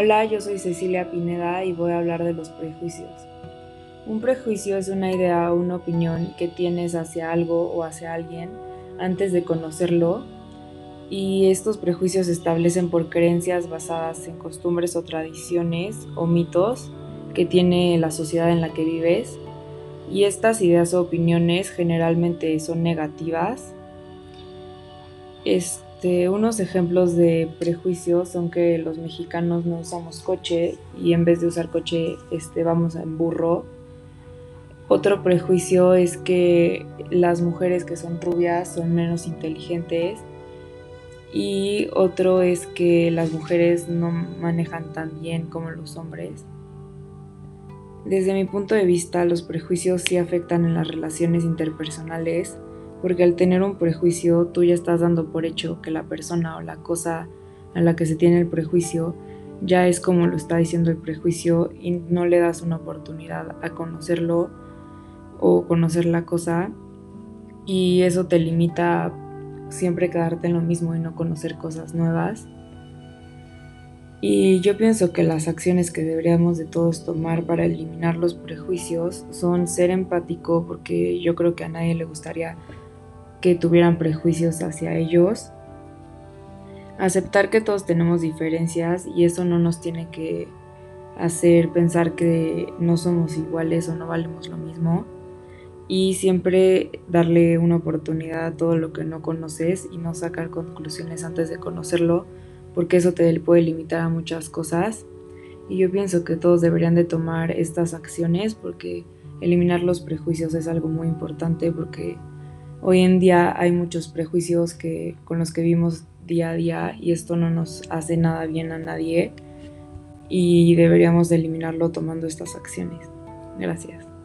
Hola, yo soy Cecilia Pineda y voy a hablar de los prejuicios. Un prejuicio es una idea o una opinión que tienes hacia algo o hacia alguien antes de conocerlo y estos prejuicios se establecen por creencias basadas en costumbres o tradiciones o mitos que tiene la sociedad en la que vives y estas ideas o opiniones generalmente son negativas. Este, unos ejemplos de prejuicios son que los mexicanos no usamos coche y en vez de usar coche este, vamos en burro. Otro prejuicio es que las mujeres que son rubias son menos inteligentes. Y otro es que las mujeres no manejan tan bien como los hombres. Desde mi punto de vista, los prejuicios sí afectan en las relaciones interpersonales porque al tener un prejuicio tú ya estás dando por hecho que la persona o la cosa a la que se tiene el prejuicio ya es como lo está diciendo el prejuicio y no le das una oportunidad a conocerlo o conocer la cosa y eso te limita a siempre quedarte en lo mismo y no conocer cosas nuevas. Y yo pienso que las acciones que deberíamos de todos tomar para eliminar los prejuicios son ser empático porque yo creo que a nadie le gustaría que tuvieran prejuicios hacia ellos. Aceptar que todos tenemos diferencias y eso no nos tiene que hacer pensar que no somos iguales o no valemos lo mismo. Y siempre darle una oportunidad a todo lo que no conoces y no sacar conclusiones antes de conocerlo, porque eso te puede limitar a muchas cosas. Y yo pienso que todos deberían de tomar estas acciones porque eliminar los prejuicios es algo muy importante porque Hoy en día hay muchos prejuicios que, con los que vivimos día a día y esto no nos hace nada bien a nadie y deberíamos de eliminarlo tomando estas acciones. Gracias.